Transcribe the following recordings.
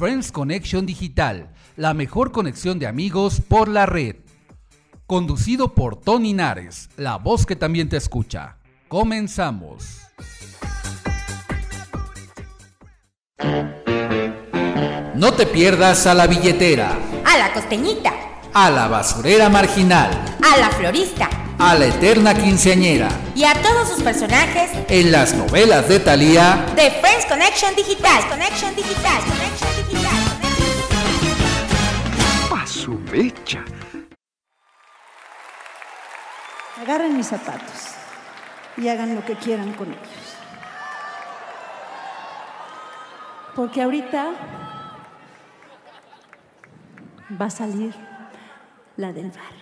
Friends Connection Digital, la mejor conexión de amigos por la red. Conducido por Tony Nares, la voz que también te escucha. Comenzamos. No te pierdas a la billetera, a la costeñita, a la basurera marginal, a la florista, a la eterna quinceañera y a todos sus personajes en las novelas de Thalía de Friends Connection Digital. Connection Digital. Connection Digital. Pasubecha. Agarren mis zapatos y hagan lo que quieran con ellos. Porque ahorita va a salir la del barrio.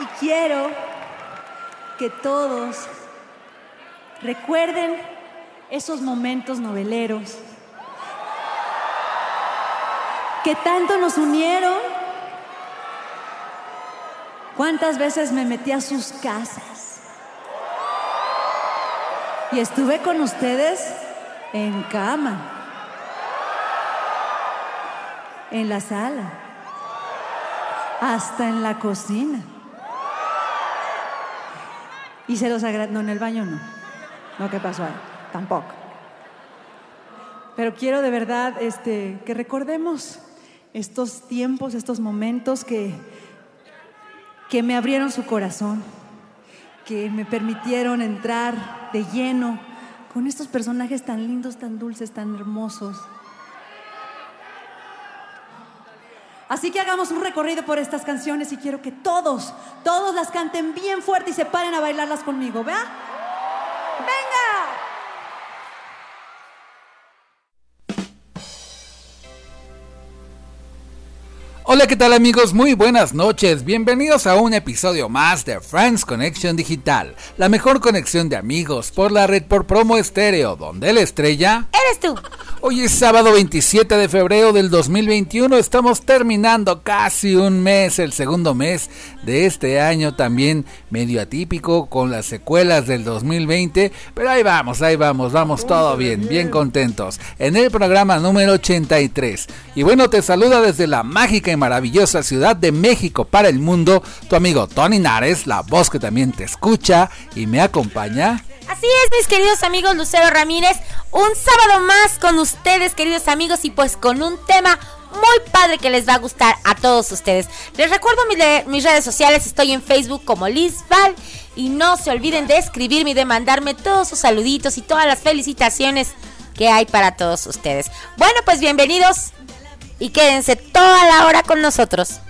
Y quiero que todos recuerden esos momentos noveleros que tanto nos unieron. ¿Cuántas veces me metí a sus casas? Y estuve con ustedes en cama, en la sala, hasta en la cocina. Y se los agradezco. No, en el baño no. No, ¿qué pasó ahí? Tampoco. Pero quiero de verdad este, que recordemos estos tiempos, estos momentos que, que me abrieron su corazón, que me permitieron entrar de lleno con estos personajes tan lindos, tan dulces, tan hermosos. Así que hagamos un recorrido por estas canciones y quiero que todos, todos las canten bien fuerte y se paren a bailarlas conmigo, ¿vea? Hola, ¿qué tal amigos? Muy buenas noches. Bienvenidos a un episodio más de Friends Connection Digital, la mejor conexión de amigos por la red por promo estéreo, donde la estrella eres tú. Hoy es sábado 27 de febrero del 2021. Estamos terminando casi un mes, el segundo mes de este año también medio atípico con las secuelas del 2020. Pero ahí vamos, ahí vamos, vamos todo bien, bien contentos. En el programa número 83. Y bueno, te saluda desde la mágica maravillosa ciudad de México para el mundo tu amigo Tony Nares, la voz que también te escucha y me acompaña. Así es, mis queridos amigos Lucero Ramírez, un sábado más con ustedes, queridos amigos, y pues con un tema muy padre que les va a gustar a todos ustedes. Les recuerdo mis, redes sociales, estoy en Facebook como Liz Val y no se olviden de escribirme y de mandarme todos sus saluditos y todas las felicitaciones que hay para todos ustedes. Bueno, pues bienvenidos y quédense toda la hora con nosotros.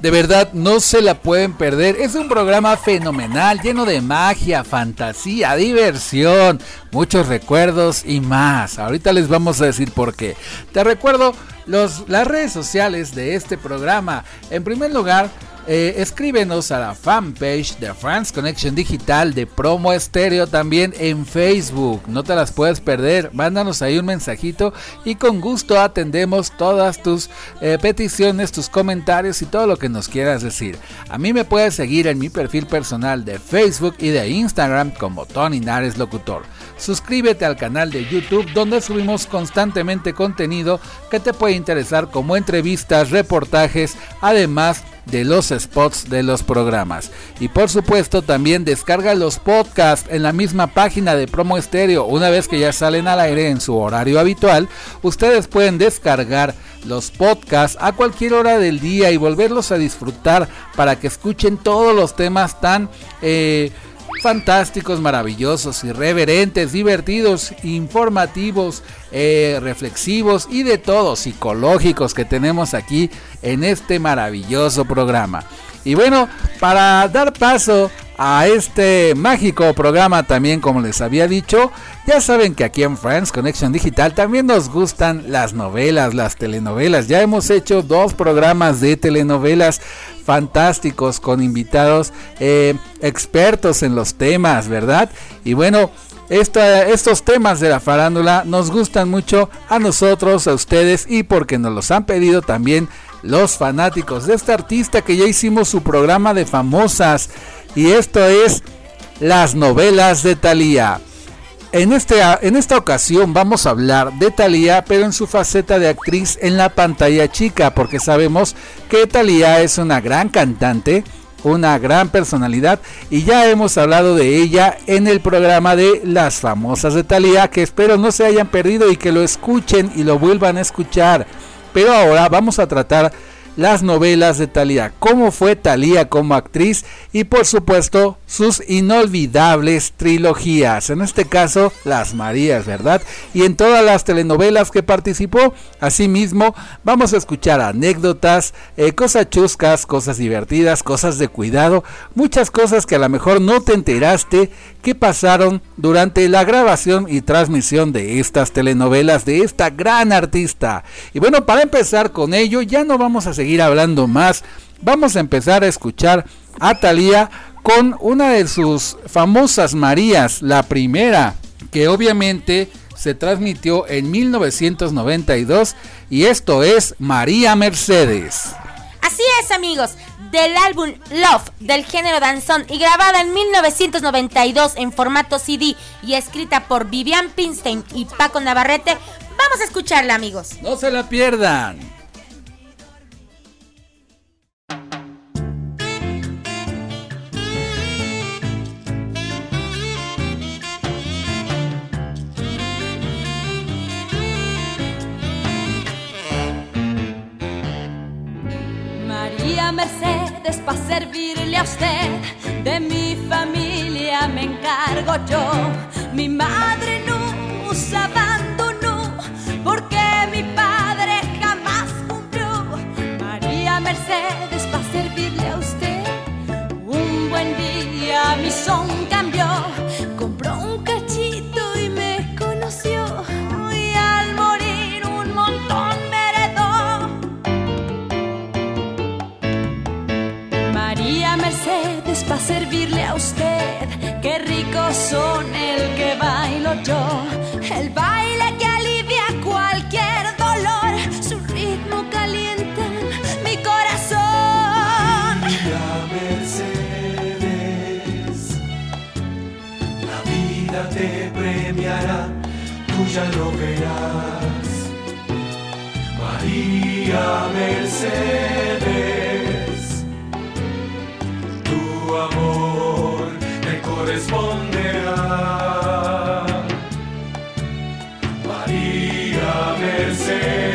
De verdad, no se la pueden perder. Es un programa fenomenal, lleno de magia, fantasía, diversión, muchos recuerdos y más. Ahorita les vamos a decir por qué. Te recuerdo los, las redes sociales de este programa. En primer lugar, eh, escríbenos a la fanpage de France Connection Digital de Promo Estéreo también en Facebook. No te las puedes perder. Mándanos ahí un mensajito y con gusto atendemos todas tus eh, peticiones, tus comentarios y todo lo que nos quieras decir. A mí me puedes seguir en mi perfil personal de Facebook y de Instagram como Tony Nares Locutor. Suscríbete al canal de YouTube donde subimos constantemente contenido que te puede interesar como entrevistas, reportajes, además de los spots de los programas. Y por supuesto también descarga los podcasts en la misma página de Promo Estéreo. Una vez que ya salen al aire en su horario habitual, ustedes pueden descargar los podcasts a cualquier hora del día y volverlos a disfrutar para que escuchen todos los temas tan... Eh, fantásticos, maravillosos, irreverentes, divertidos, informativos, eh, reflexivos y de todo, psicológicos que tenemos aquí en este maravilloso programa. Y bueno, para dar paso a este mágico programa también como les había dicho, ya saben que aquí en Friends Connection Digital también nos gustan las novelas, las telenovelas. Ya hemos hecho dos programas de telenovelas fantásticos con invitados eh, expertos en los temas, ¿verdad? Y bueno, estos temas de la farándula nos gustan mucho a nosotros, a ustedes y porque nos los han pedido también los fanáticos de este artista que ya hicimos su programa de famosas y esto es las novelas de Thalía. En, este, en esta ocasión vamos a hablar de Thalía, pero en su faceta de actriz en la pantalla chica, porque sabemos que Thalía es una gran cantante, una gran personalidad y ya hemos hablado de ella en el programa de las famosas de Thalía, que espero no se hayan perdido y que lo escuchen y lo vuelvan a escuchar. Pero ahora vamos a tratar las novelas de Thalía, cómo fue Thalía como actriz y por supuesto sus inolvidables trilogías, en este caso Las Marías, ¿verdad? Y en todas las telenovelas que participó, asimismo vamos a escuchar anécdotas, eh, cosas chuscas, cosas divertidas, cosas de cuidado, muchas cosas que a lo mejor no te enteraste que pasaron durante la grabación y transmisión de estas telenovelas de esta gran artista. Y bueno, para empezar con ello, ya no vamos a seguir hablando más, vamos a empezar a escuchar a Thalía con una de sus famosas Marías, la primera, que obviamente se transmitió en 1992 y esto es María Mercedes. Así es amigos, del álbum Love del género danzón y grabada en 1992 en formato CD y escrita por Vivian Pinstein y Paco Navarrete, vamos a escucharla amigos. No se la pierdan. Mercedes para servirle a usted. De mi familia me encargo yo. Mi madre nos abandonó porque mi padre jamás cumplió. María Mercedes para servirle a usted. Un buen día mi son cambió. Qué ricos son el que bailo yo. El baile que alivia cualquier dolor. Su ritmo calienta mi corazón. María Mercedes, la vida te premiará, tú ya lo verás. María Mercedes amor me corresponderá. María Mercedes.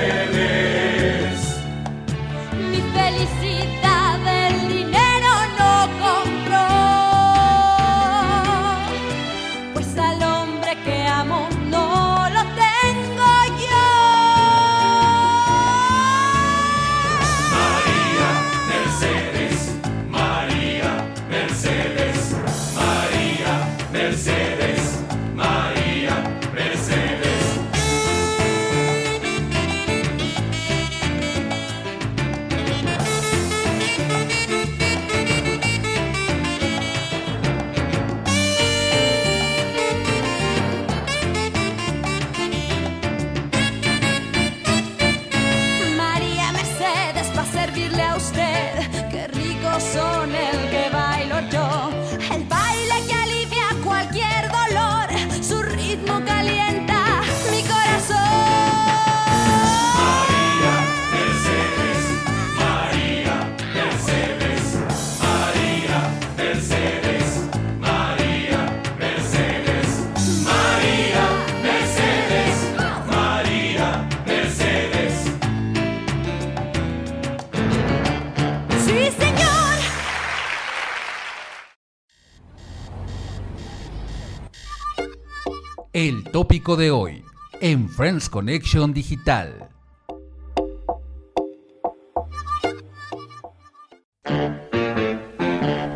De hoy en Friends Connection Digital.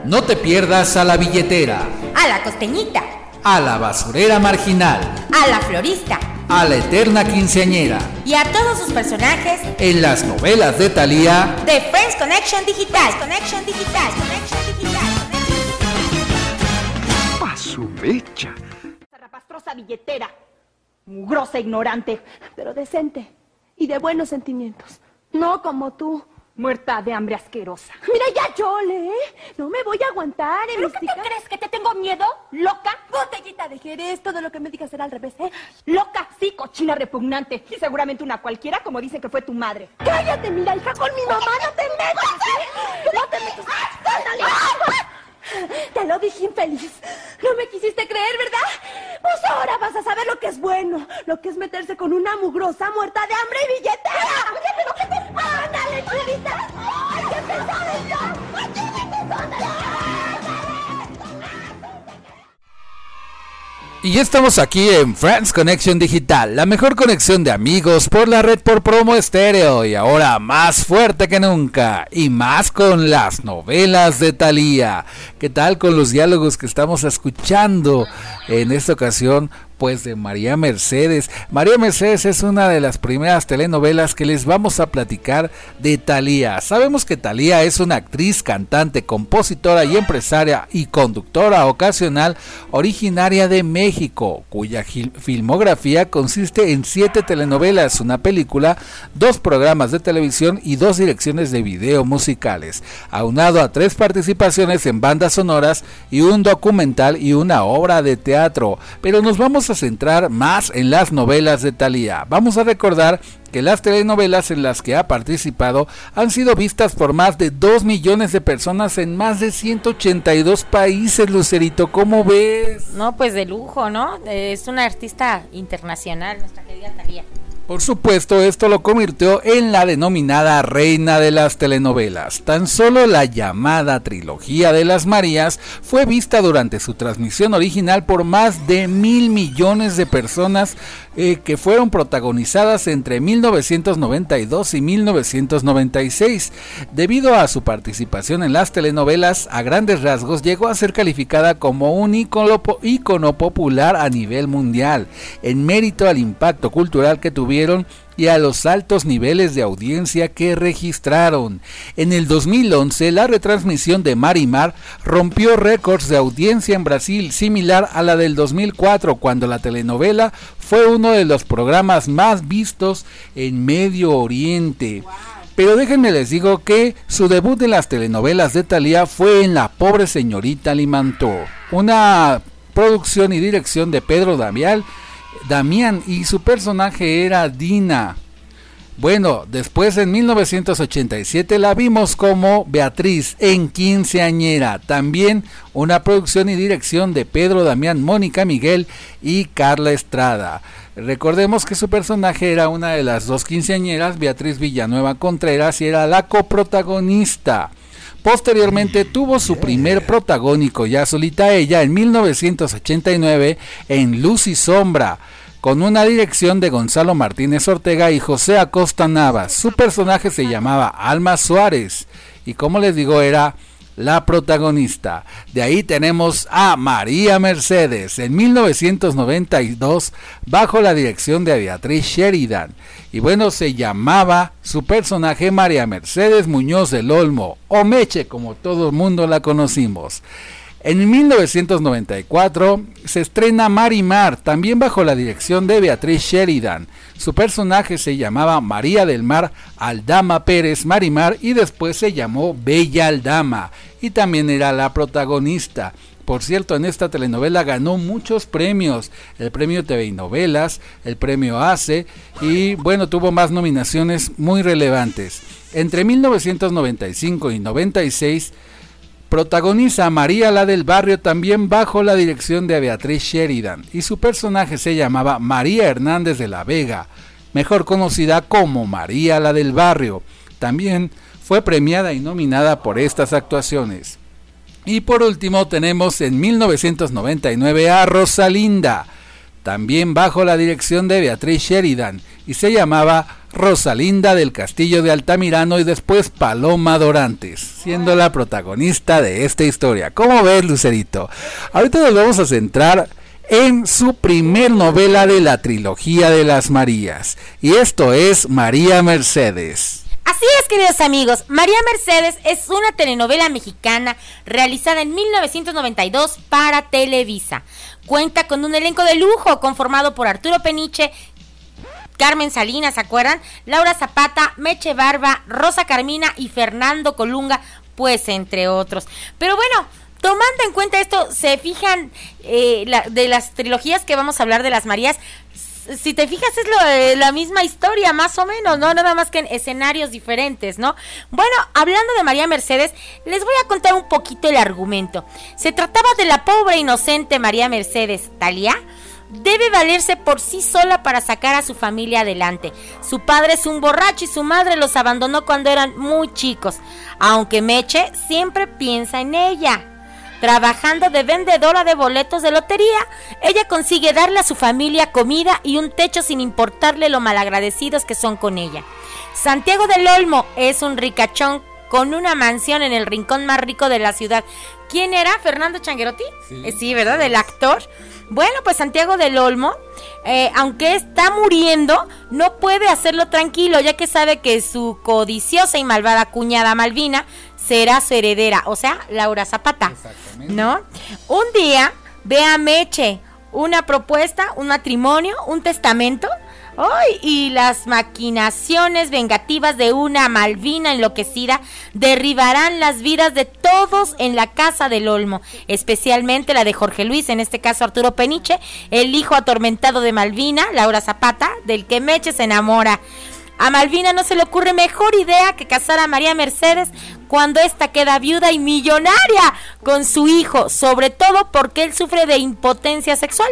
No te pierdas a la billetera, A la costeñita, a la basurera marginal, a la florista a la eterna quinceañera, y a todos sus personajes en las novelas de Thalía, de Friends Connection Digital. Connection Digital. Connection Digital. A su mecha. Billetera, mugrosa ignorante, pero decente y de buenos sentimientos. No como tú, muerta de hambre asquerosa. Mira, ya chole, ¿eh? No me voy a aguantar, ¿eh, ¿Pero qué te crees? ¿Que te tengo miedo? ¿Loca? Botellita de Jerez, todo lo que me digas será al revés, ¿eh? Loca, sí, cochina repugnante. Y seguramente una cualquiera, como dicen que fue tu madre. Cállate, mira, hija, con mi mamá no te metas, ¿eh? No te metas. ¡Ándale! Te lo dije infeliz. No me quisiste creer, ¿verdad? Pues ahora vas a saber lo que es bueno, lo que es meterse con una mugrosa muerta de hambre y billetera. Oye, pero ¿qué ¡Ándale! ¡Ay, qué pesada está! ¡Ay, qué Y ya estamos aquí en Friends Connection Digital, la mejor conexión de amigos por la red por promo estéreo y ahora más fuerte que nunca y más con las novelas de Thalía. ¿Qué tal con los diálogos que estamos escuchando en esta ocasión? Pues de María Mercedes. María Mercedes es una de las primeras telenovelas que les vamos a platicar de Thalía. Sabemos que Thalía es una actriz, cantante, compositora y empresaria y conductora ocasional originaria de México, cuya filmografía consiste en siete telenovelas, una película, dos programas de televisión y dos direcciones de video musicales, aunado a tres participaciones en bandas sonoras y un documental y una obra de teatro. Pero nos vamos a centrar más en las novelas de Thalía. Vamos a recordar que las telenovelas en las que ha participado han sido vistas por más de 2 millones de personas en más de 182 países, Lucerito. ¿Cómo ves? No, pues de lujo, ¿no? Es una artista internacional, nuestra querida Talía. Por supuesto, esto lo convirtió en la denominada reina de las telenovelas. Tan solo la llamada trilogía de las Marías fue vista durante su transmisión original por más de mil millones de personas eh, que fueron protagonizadas entre 1992 y 1996. Debido a su participación en las telenovelas, a grandes rasgos llegó a ser calificada como un ícono, po- ícono popular a nivel mundial, en mérito al impacto cultural que tuvieron y a los altos niveles de audiencia que registraron. En el 2011, la retransmisión de Marimar rompió récords de audiencia en Brasil, similar a la del 2004, cuando la telenovela fue uno de los programas más vistos en Medio Oriente. Pero déjenme les digo que su debut en las telenovelas de Thalía fue en La pobre señorita Limantó, una producción y dirección de Pedro Damián, Damián y su personaje era Dina. Bueno, después en 1987 la vimos como Beatriz en Quinceañera, también una producción y dirección de Pedro Damián, Mónica Miguel y Carla Estrada. Recordemos que su personaje era una de las dos quinceañeras, Beatriz Villanueva Contreras, y era la coprotagonista. Posteriormente tuvo su primer protagónico ya solita ella en 1989 en Luz y Sombra, con una dirección de Gonzalo Martínez Ortega y José Acosta Navas. Su personaje se llamaba Alma Suárez y como les digo era la protagonista. De ahí tenemos a María Mercedes en 1992 bajo la dirección de Beatriz Sheridan. Y bueno, se llamaba su personaje María Mercedes Muñoz del Olmo, o Meche como todo el mundo la conocimos. En 1994 se estrena Marimar, también bajo la dirección de Beatriz Sheridan. Su personaje se llamaba María del Mar Aldama Pérez Marimar y después se llamó Bella Aldama y también era la protagonista. Por cierto, en esta telenovela ganó muchos premios, el premio TV y Novelas, el premio ACE y bueno, tuvo más nominaciones muy relevantes. Entre 1995 y 96 Protagoniza a María la del Barrio también bajo la dirección de Beatriz Sheridan y su personaje se llamaba María Hernández de la Vega, mejor conocida como María la del Barrio. También fue premiada y nominada por estas actuaciones. Y por último tenemos en 1999 a Rosalinda, también bajo la dirección de Beatriz Sheridan, y se llamaba Rosalinda del Castillo de Altamirano y después Paloma Dorantes, siendo la protagonista de esta historia. ¿Cómo ves, Lucerito? Ahorita nos vamos a centrar en su primer novela de la trilogía de las Marías, y esto es María Mercedes. Así es, queridos amigos, María Mercedes es una telenovela mexicana realizada en 1992 para Televisa. Cuenta con un elenco de lujo conformado por Arturo Peniche, Carmen Salinas, ¿se acuerdan? Laura Zapata, Meche Barba, Rosa Carmina y Fernando Colunga, pues entre otros. Pero bueno, tomando en cuenta esto, se fijan eh, de las trilogías que vamos a hablar de las Marías, si te fijas es lo, eh, la misma historia, más o menos, ¿no? Nada más que en escenarios diferentes, ¿no? Bueno, hablando de María Mercedes, les voy a contar un poquito el argumento. Se trataba de la pobre inocente María Mercedes, Talía, debe valerse por sí sola para sacar a su familia adelante. Su padre es un borracho y su madre los abandonó cuando eran muy chicos, aunque Meche siempre piensa en ella. Trabajando de vendedora de boletos de lotería, ella consigue darle a su familia comida y un techo sin importarle lo malagradecidos que son con ella. Santiago del Olmo es un ricachón con una mansión en el rincón más rico de la ciudad. ¿Quién era? ¿Fernando Changuerotti? Eh, Sí, ¿verdad? El actor. Bueno, pues Santiago del Olmo, eh, aunque está muriendo, no puede hacerlo tranquilo, ya que sabe que su codiciosa y malvada cuñada Malvina será su heredera, o sea, Laura Zapata. ¿No? Un día ve a Meche una propuesta, un matrimonio, un testamento. ¡Ay! Y las maquinaciones vengativas de una Malvina enloquecida derribarán las vidas de todos en la casa del Olmo, especialmente la de Jorge Luis, en este caso Arturo Peniche, el hijo atormentado de Malvina, Laura Zapata, del que Meche se enamora. A Malvina no se le ocurre mejor idea que casar a María Mercedes cuando ésta queda viuda y millonaria con su hijo, sobre todo porque él sufre de impotencia sexual,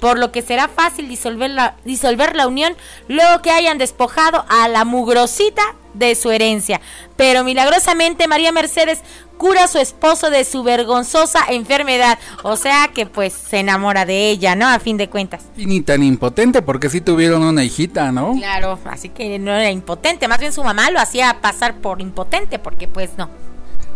por lo que será fácil disolver la, disolver la unión luego que hayan despojado a la mugrosita de su herencia. Pero milagrosamente María Mercedes cura a su esposo de su vergonzosa enfermedad, o sea que pues se enamora de ella, ¿no? A fin de cuentas. Y ni tan impotente, porque sí tuvieron una hijita, ¿no? Claro, así que no era impotente, más bien su mamá lo hacía pasar por impotente, porque pues no.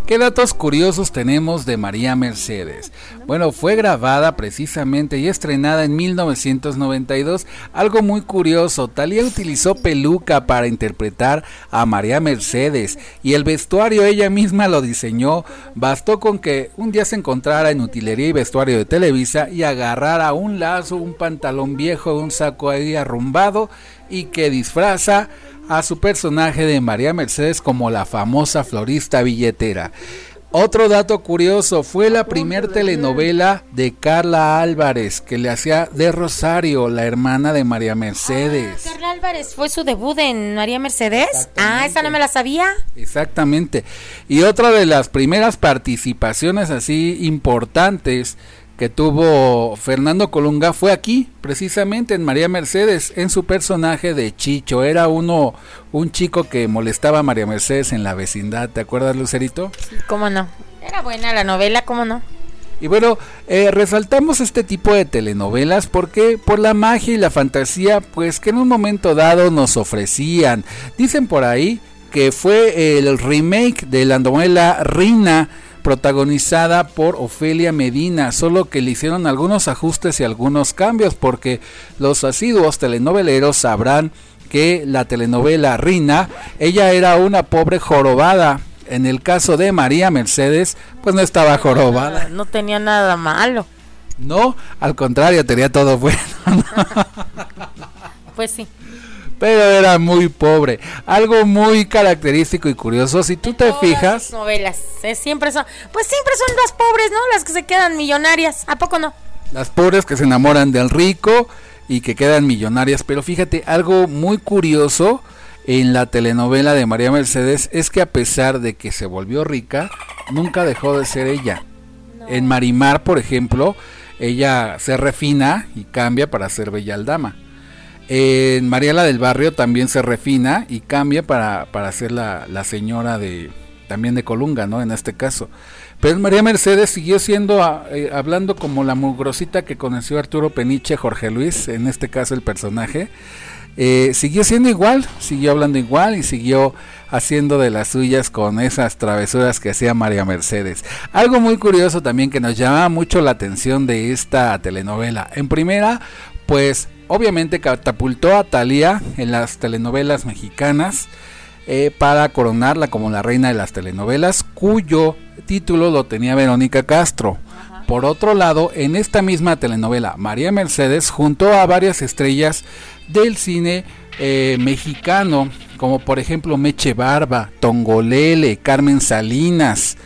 ¿Qué datos curiosos tenemos de María Mercedes? Bueno, fue grabada precisamente y estrenada en 1992. Algo muy curioso, Talía utilizó peluca para interpretar a María Mercedes y el vestuario ella misma lo diseñó. Bastó con que un día se encontrara en utilería y vestuario de Televisa y agarrara un lazo, un pantalón viejo, un saco ahí arrumbado y que disfraza a su personaje de María Mercedes como la famosa florista billetera. Otro dato curioso, fue la primer telenovela de Carla Álvarez que le hacía de Rosario, la hermana de María Mercedes. Ah, Carla Álvarez fue su debut en María Mercedes. Ah, esa no me la sabía. Exactamente. Y otra de las primeras participaciones así importantes que tuvo Fernando Colunga fue aquí, precisamente en María Mercedes, en su personaje de Chicho. Era uno, un chico que molestaba a María Mercedes en la vecindad. ¿Te acuerdas, Lucerito? ¿Cómo no? Era buena la novela, ¿cómo no? Y bueno, eh, resaltamos este tipo de telenovelas porque por la magia y la fantasía, pues que en un momento dado nos ofrecían. Dicen por ahí que fue el remake de la novela Rina protagonizada por Ofelia Medina, solo que le hicieron algunos ajustes y algunos cambios porque los asiduos telenoveleros sabrán que la telenovela Rina, ella era una pobre jorobada. En el caso de María Mercedes, pues no estaba jorobada. No tenía nada malo. No, al contrario, tenía todo bueno. Pues sí. Pero era muy pobre. Algo muy característico y curioso, si tú te Todas fijas, novelas. eh, siempre son. Pues siempre son las pobres, ¿no? Las que se quedan millonarias. ¿A poco no? las pobres que se enamoran del rico y que quedan millonarias. Pero fíjate, algo muy curioso en la telenovela de María Mercedes es que a pesar de que se volvió rica, nunca dejó de ser ella. En Marimar, por ejemplo, ella se refina y cambia para ser bella dama. En Mariela del Barrio también se refina y cambia para, para ser la, la señora de también de Colunga, ¿no? En este caso. Pero María Mercedes siguió siendo, ah, eh, hablando como la mugrosita que conoció Arturo Peniche, Jorge Luis, en este caso el personaje. Eh, siguió siendo igual, siguió hablando igual y siguió haciendo de las suyas con esas travesuras que hacía María Mercedes. Algo muy curioso también que nos llama mucho la atención de esta telenovela. En primera, pues obviamente catapultó a Thalía en las telenovelas mexicanas eh, para coronarla como la reina de las telenovelas, cuyo título lo tenía Verónica Castro. Por otro lado, en esta misma telenovela, María Mercedes juntó a varias estrellas del cine eh, mexicano, como por ejemplo Meche Barba, Tongolele, Carmen Salinas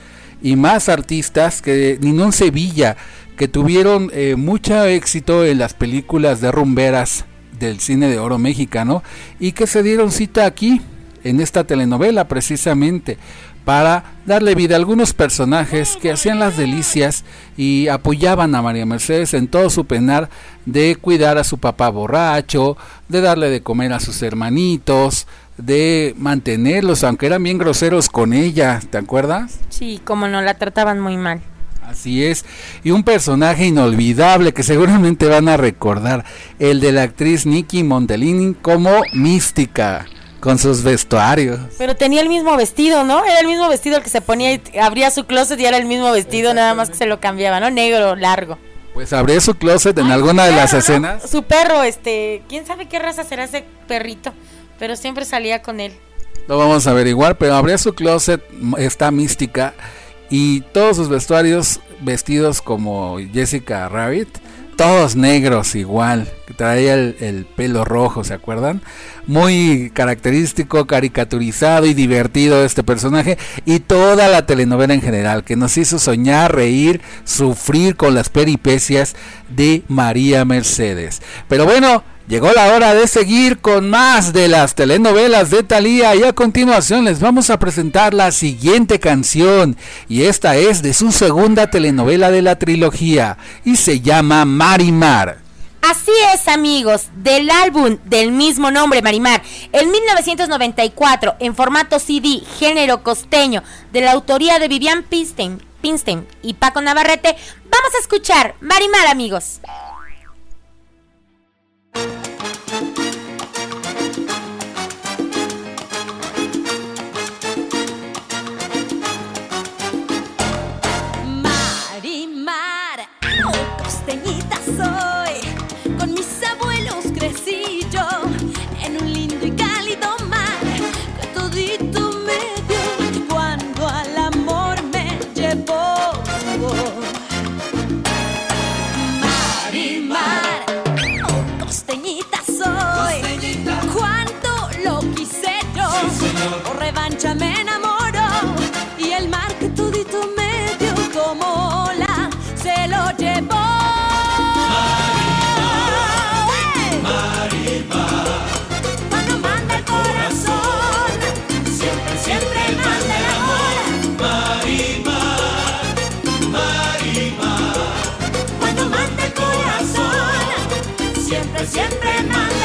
y más artistas que Ninón Sevilla, que tuvieron eh, mucho éxito en las películas de rumberas del cine de oro mexicano y que se dieron cita aquí en esta telenovela precisamente para darle vida a algunos personajes que hacían las delicias y apoyaban a María Mercedes en todo su penar de cuidar a su papá borracho, de darle de comer a sus hermanitos, de mantenerlos, aunque eran bien groseros con ella, ¿te acuerdas? Sí, como no la trataban muy mal. Así es, y un personaje inolvidable que seguramente van a recordar, el de la actriz Nikki Montelini como Mística con sus vestuarios. Pero tenía el mismo vestido, ¿no? Era el mismo vestido el que se ponía y abría su closet y era el mismo vestido, nada más que se lo cambiaba, ¿no? Negro, largo. Pues abría su closet en alguna de las Perro, ¿no? escenas. Su perro, este, quién sabe qué raza será ese perrito, pero siempre salía con él. Lo vamos a averiguar, pero abría su closet, está mística y todos sus vestuarios vestidos como Jessica Rabbit, todos negros igual, que traía el, el pelo rojo, ¿se acuerdan? Muy característico, caricaturizado y divertido este personaje y toda la telenovela en general, que nos hizo soñar, reír, sufrir con las peripecias de María Mercedes. Pero bueno, Llegó la hora de seguir con más de las telenovelas de Thalía y a continuación les vamos a presentar la siguiente canción y esta es de su segunda telenovela de la trilogía y se llama Marimar. Así es, amigos, del álbum del mismo nombre, Marimar, en 1994, en formato CD, género costeño, de la autoría de Vivian Pinstein, Pinstein y Paco Navarrete, vamos a escuchar Marimar, amigos. Marimar, siempre, manda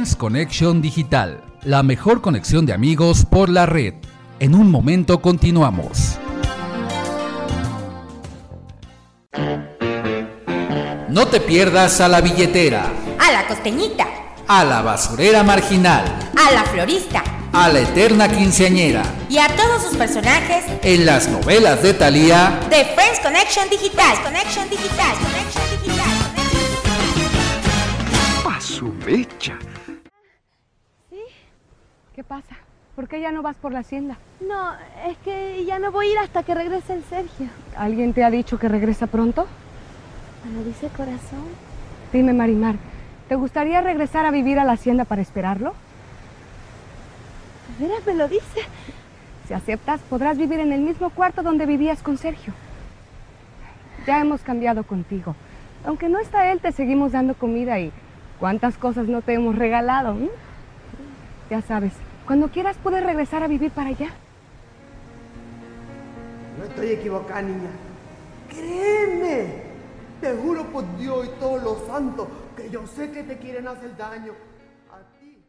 Friends Connection Digital, la mejor conexión de amigos por la red. En un momento continuamos. No te pierdas a la billetera, A la costeñita, a la basurera marginal, a la florista a la eterna quinceañera, y a todos sus personajes en las novelas de Thalía, de Friends Connection Digital. Connection Digital. Connection Digital. A su mecha. ¿Qué pasa? ¿Por qué ya no vas por la hacienda? No, es que ya no voy a ir hasta que regrese el Sergio. ¿Alguien te ha dicho que regresa pronto? Me lo dice corazón. Dime, Marimar, ¿te gustaría regresar a vivir a la hacienda para esperarlo? ¿De veras me lo dice? Si aceptas, podrás vivir en el mismo cuarto donde vivías con Sergio. Ya hemos cambiado contigo. Aunque no está él, te seguimos dando comida y cuántas cosas no te hemos regalado. Ya sabes, cuando quieras puedes regresar a vivir para allá. No estoy equivocada, niña. Créeme. Te juro por Dios y todos los santos que yo sé que te quieren hacer daño. A ti.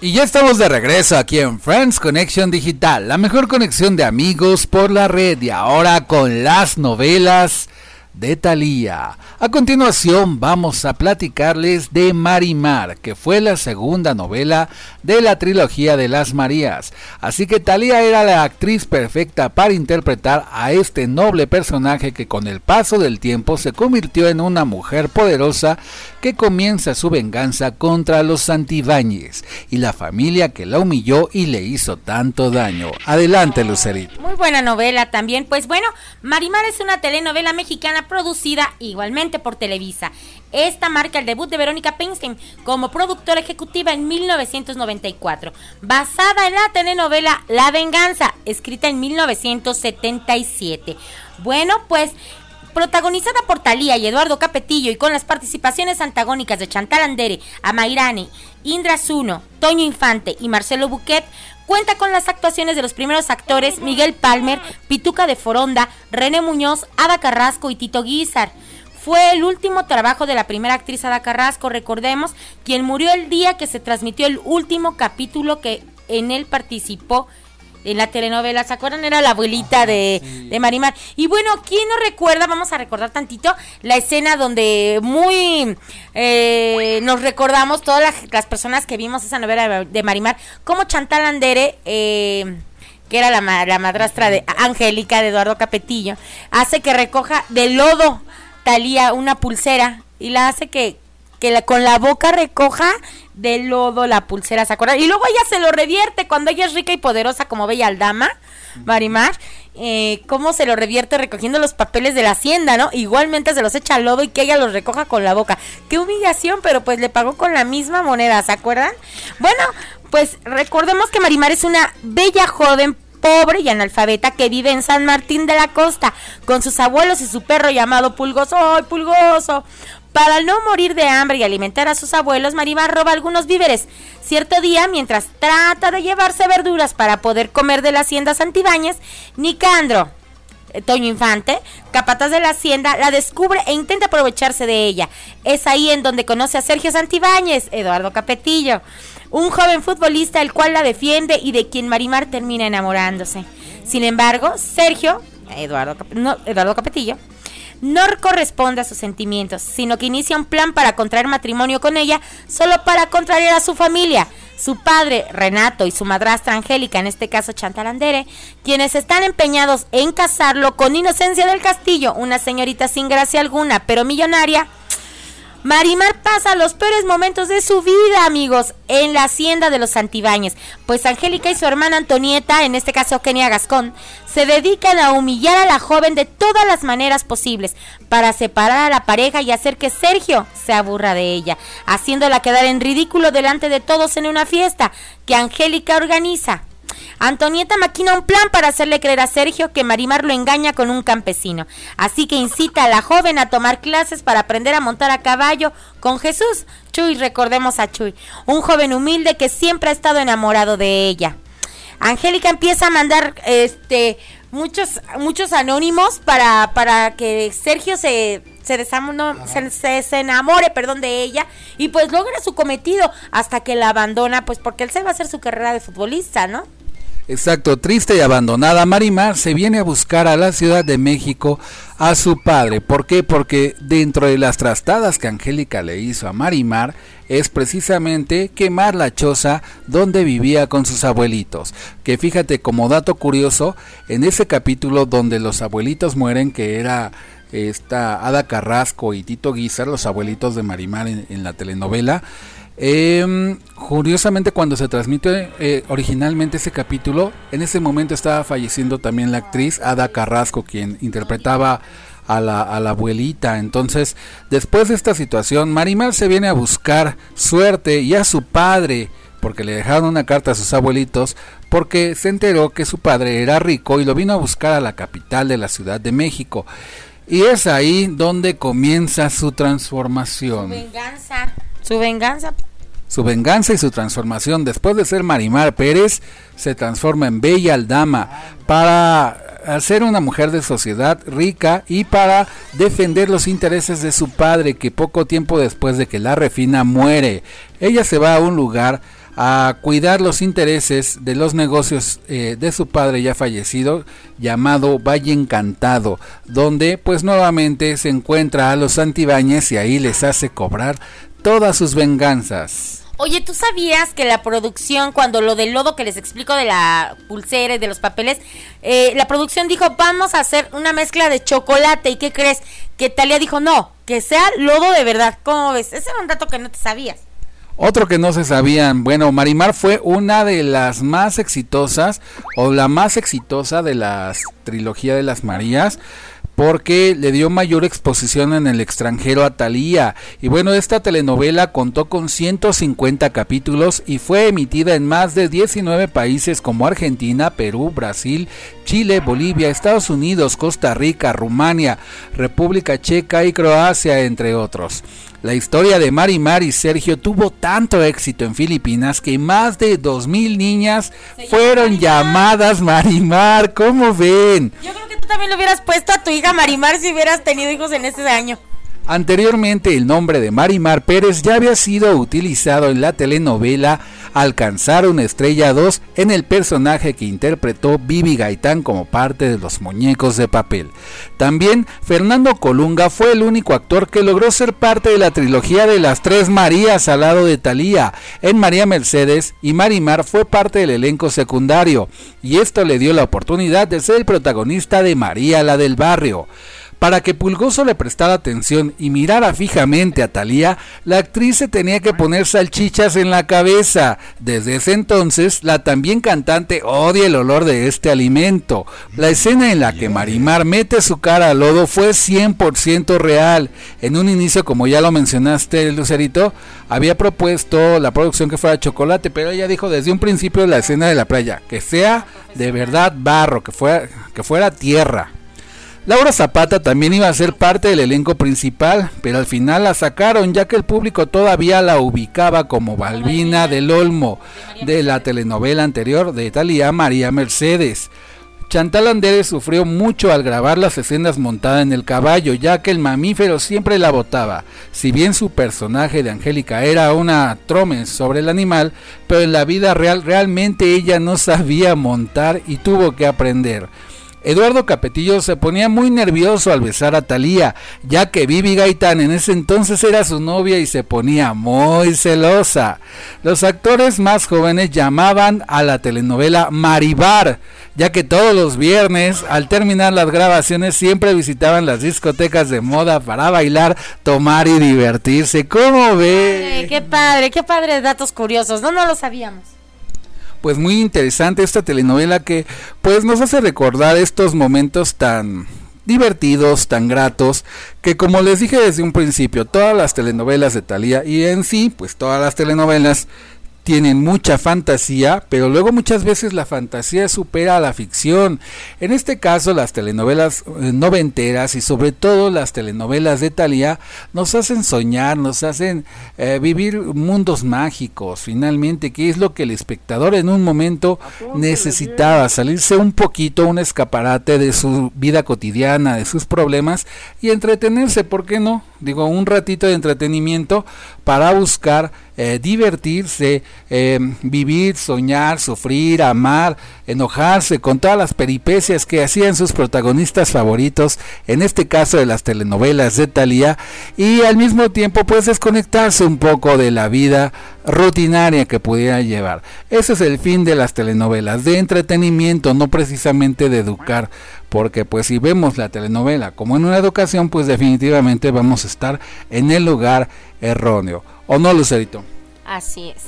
Y ya estamos de regreso aquí en Friends Connection Digital, la mejor conexión de amigos por la red y ahora con las novelas de Thalía. A continuación vamos a platicarles de Marimar, que fue la segunda novela de la trilogía de las Marías. Así que Thalía era la actriz perfecta para interpretar a este noble personaje que con el paso del tiempo se convirtió en una mujer poderosa que comienza su venganza contra los Santibáñez y la familia que la humilló y le hizo tanto daño. Adelante, Lucerito. Muy buena novela también. Pues bueno, Marimar es una telenovela mexicana producida igualmente por Televisa. Esta marca el debut de Verónica Peinstein como productora ejecutiva en 1994, basada en la telenovela La Venganza, escrita en 1977. Bueno, pues protagonizada por Talía y Eduardo Capetillo y con las participaciones antagónicas de Chantal Andere, Amairani, Indra Zuno, Toño Infante y Marcelo Buquet, cuenta con las actuaciones de los primeros actores Miguel Palmer, Pituca de Foronda, René Muñoz, Ada Carrasco y Tito Guizar. Fue el último trabajo de la primera actriz Ada Carrasco, recordemos, quien murió el día que se transmitió el último capítulo que en él participó en la telenovela, ¿se acuerdan? Era la abuelita de, de Marimar. Y bueno, ¿quién no recuerda? Vamos a recordar tantito la escena donde muy eh, nos recordamos todas las, las personas que vimos esa novela de, Marimar, como Chantal Andere, eh, que era la, la madrastra de Angélica de Eduardo Capetillo, hace que recoja de lodo Talía una pulsera y la hace que, que la- con la boca recoja de lodo la pulsera, ¿se acuerdan? Y luego ella se lo revierte cuando ella es rica y poderosa como Bella Aldama, Marimar, eh, cómo se lo revierte recogiendo los papeles de la hacienda, ¿no? Igualmente se los echa al lodo y que ella los recoja con la boca. Qué humillación, pero pues le pagó con la misma moneda, ¿se acuerdan? Bueno, pues recordemos que Marimar es una bella joven pobre y analfabeta que vive en San Martín de la Costa con sus abuelos y su perro llamado Pulgoso. ¡Ay, Pulgoso! Para no morir de hambre y alimentar a sus abuelos, Marimar roba algunos víveres. Cierto día, mientras trata de llevarse verduras para poder comer de la hacienda Santibáñez, Nicandro, eh, Toño Infante, capataz de la hacienda, la descubre e intenta aprovecharse de ella. Es ahí en donde conoce a Sergio Santibáñez, Eduardo Capetillo, un joven futbolista el cual la defiende y de quien Marimar termina enamorándose. Sin embargo, Sergio, Eduardo, no, Eduardo Capetillo, no corresponde a sus sentimientos, sino que inicia un plan para contraer matrimonio con ella solo para contrariar a su familia. Su padre, Renato, y su madrastra Angélica, en este caso Chantal Andere, quienes están empeñados en casarlo con Inocencia del Castillo, una señorita sin gracia alguna, pero millonaria. Marimar pasa los peores momentos de su vida, amigos, en la hacienda de los Santibáñez, pues Angélica y su hermana Antonieta, en este caso Kenia Gascón, se dedican a humillar a la joven de todas las maneras posibles para separar a la pareja y hacer que Sergio se aburra de ella, haciéndola quedar en ridículo delante de todos en una fiesta que Angélica organiza. Antonieta maquina un plan para hacerle creer a Sergio que Marimar lo engaña con un campesino. Así que incita a la joven a tomar clases para aprender a montar a caballo con Jesús. Chuy, recordemos a Chuy, un joven humilde que siempre ha estado enamorado de ella. Angélica empieza a mandar este muchos muchos anónimos para, para que Sergio se se, se enamore, perdón, de ella y pues logra su cometido hasta que la abandona, pues porque él se va a hacer su carrera de futbolista, ¿no? Exacto, triste y abandonada, Marimar se viene a buscar a la Ciudad de México a su padre. ¿Por qué? Porque dentro de las trastadas que Angélica le hizo a Marimar es precisamente quemar la choza donde vivía con sus abuelitos. Que fíjate como dato curioso, en ese capítulo donde los abuelitos mueren, que era esta Ada Carrasco y Tito Guizar, los abuelitos de Marimar en, en la telenovela, Em, curiosamente cuando se transmite eh, originalmente ese capítulo, en ese momento estaba falleciendo también la actriz Ada Carrasco, quien interpretaba a la, abuelita. Entonces, después de esta situación, Marimar se viene a buscar suerte y a su padre, porque le dejaron una carta a sus abuelitos, porque se enteró que su padre era rico y lo vino a buscar a la capital de la Ciudad de México. Y es ahí donde comienza su transformación. Venganza. Su venganza. Su venganza y su transformación después de ser Marimar Pérez se transforma en Bella Aldama para ser una mujer de sociedad rica y para defender los intereses de su padre que poco tiempo después de que la refina muere. Ella se va a un lugar a cuidar los intereses de los negocios eh, de su padre ya fallecido llamado Valle Encantado donde pues nuevamente se encuentra a los Santibáñez y ahí les hace cobrar todas sus venganzas. Oye, ¿tú sabías que la producción, cuando lo del lodo que les explico de la pulsera y de los papeles, eh, la producción dijo, vamos a hacer una mezcla de chocolate? ¿Y qué crees? Que Talia dijo, no, que sea lodo de verdad. ¿Cómo ves? Ese era un dato que no te sabías. Otro que no se sabían, bueno, Marimar fue una de las más exitosas o la más exitosa de la trilogía de las Marías porque le dio mayor exposición en el extranjero a Thalía. Y bueno, esta telenovela contó con 150 capítulos y fue emitida en más de 19 países como Argentina, Perú, Brasil, Chile, Bolivia, Estados Unidos, Costa Rica, Rumania, República Checa y Croacia, entre otros. La historia de Marimar y Sergio tuvo tanto éxito en Filipinas que más de 2.000 niñas fueron llamadas Marimar. ¿Cómo ven? Yo creo que tú también lo hubieras puesto a tu hija Marimar si hubieras tenido hijos en ese año. Anteriormente el nombre de Marimar Pérez ya había sido utilizado en la telenovela Alcanzar una estrella 2 en el personaje que interpretó Vivi Gaitán como parte de los muñecos de papel. También Fernando Colunga fue el único actor que logró ser parte de la trilogía de las tres Marías al lado de Thalía. En María Mercedes y Marimar fue parte del elenco secundario y esto le dio la oportunidad de ser el protagonista de María la del barrio. Para que Pulgoso le prestara atención y mirara fijamente a Thalía, la actriz se tenía que poner salchichas en la cabeza. Desde ese entonces, la también cantante odia el olor de este alimento. La escena en la que Marimar mete su cara al lodo fue 100% real. En un inicio, como ya lo mencionaste, Lucerito, había propuesto la producción que fuera chocolate, pero ella dijo desde un principio la escena de la playa, que sea de verdad barro, que fuera, que fuera tierra. Laura Zapata también iba a ser parte del elenco principal, pero al final la sacaron ya que el público todavía la ubicaba como Balbina del Olmo de la telenovela anterior de Italia María Mercedes. Chantal Andere sufrió mucho al grabar las escenas montada en el caballo, ya que el mamífero siempre la botaba. Si bien su personaje de Angélica era una trome sobre el animal, pero en la vida real realmente ella no sabía montar y tuvo que aprender. Eduardo Capetillo se ponía muy nervioso al besar a Talía, ya que Vivi Gaitán en ese entonces era su novia y se ponía muy celosa. Los actores más jóvenes llamaban a la telenovela Maribar, ya que todos los viernes, al terminar las grabaciones, siempre visitaban las discotecas de moda para bailar, tomar y divertirse. ¿Cómo ve? Qué padre, qué padre datos curiosos. No, no lo sabíamos. Pues muy interesante esta telenovela que pues nos hace recordar estos momentos tan divertidos, tan gratos, que como les dije desde un principio, todas las telenovelas de Thalía y en sí, pues todas las telenovelas tienen mucha fantasía, pero luego muchas veces la fantasía supera a la ficción. En este caso, las telenovelas eh, noventeras y sobre todo las telenovelas de Thalía nos hacen soñar, nos hacen eh, vivir mundos mágicos, finalmente, que es lo que el espectador en un momento necesitaba, salirse un poquito, un escaparate de su vida cotidiana, de sus problemas y entretenerse, ¿por qué no? Digo, un ratito de entretenimiento para buscar eh, divertirse, eh, vivir, soñar, sufrir, amar, enojarse con todas las peripecias que hacían sus protagonistas favoritos, en este caso de las telenovelas de Thalía, y al mismo tiempo pues desconectarse un poco de la vida rutinaria que pudiera llevar. Ese es el fin de las telenovelas, de entretenimiento, no precisamente de educar, porque pues si vemos la telenovela como en una educación, pues definitivamente vamos a estar en el lugar erróneo. ¿O no, Lucerito? Así es.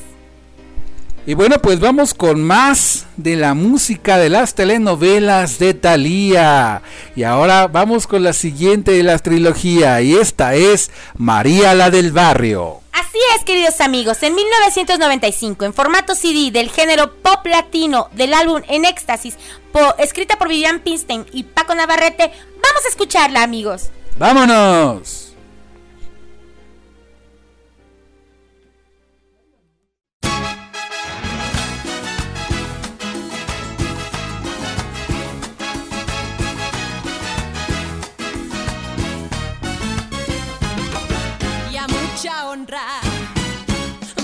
Y bueno, pues vamos con más de la música de las telenovelas de Thalía. Y ahora vamos con la siguiente de la trilogía y esta es María la del Barrio. Así es, queridos amigos, en 1995, en formato CD del género pop latino del álbum En Éxtasis, escrita por Vivian Pinstein y Paco Navarrete, vamos a escucharla, amigos. ¡Vámonos!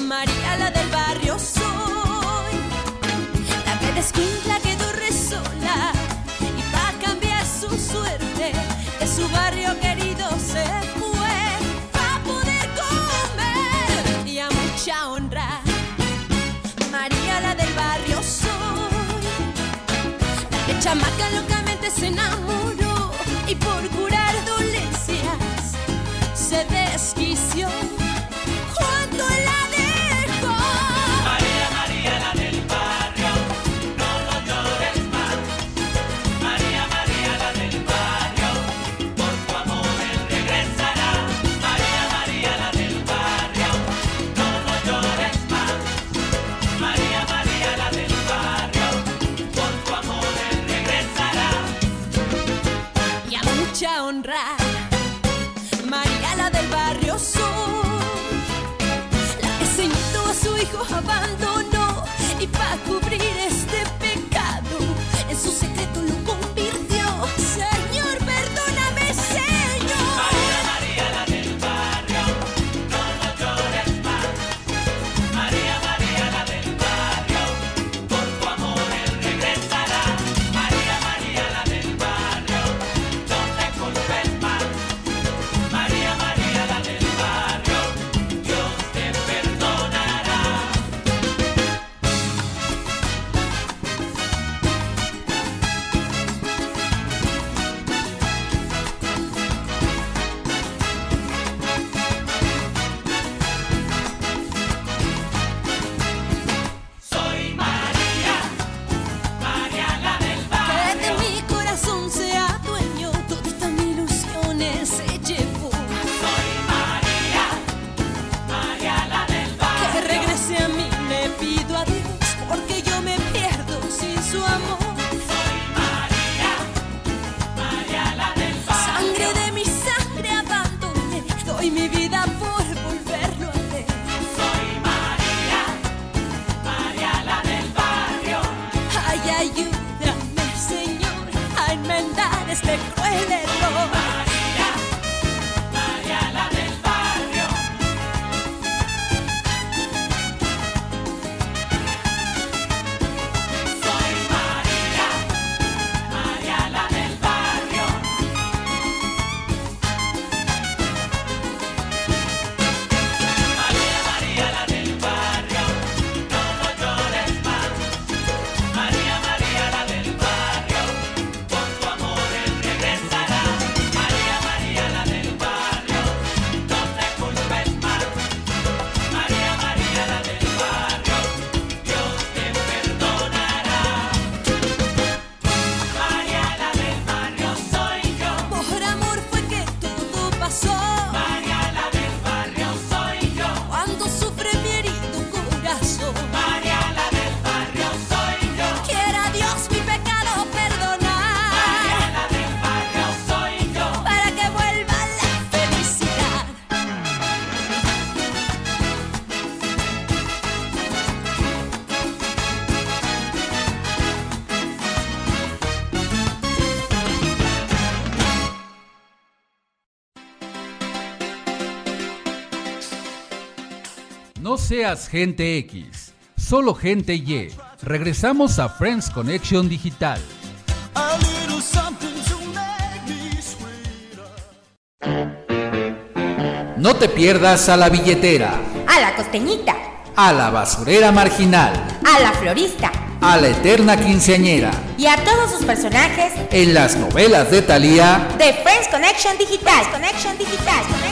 María la del barrio soy, la que descuida quedó resola y para cambiar su suerte. De su barrio querido se fue para poder comer y a mucha honra. María la del barrio soy, la que chamaca locamente se enamoró seas gente X, solo gente Y. Regresamos a Friends Connection Digital. No te pierdas a la billetera, A la costeñita, a la basurera marginal, a la florista a la eterna quinceañera, y a todos sus personajes en las novelas de Thalía, de Friends Connection Digital. Connection Digital. Connection Digital.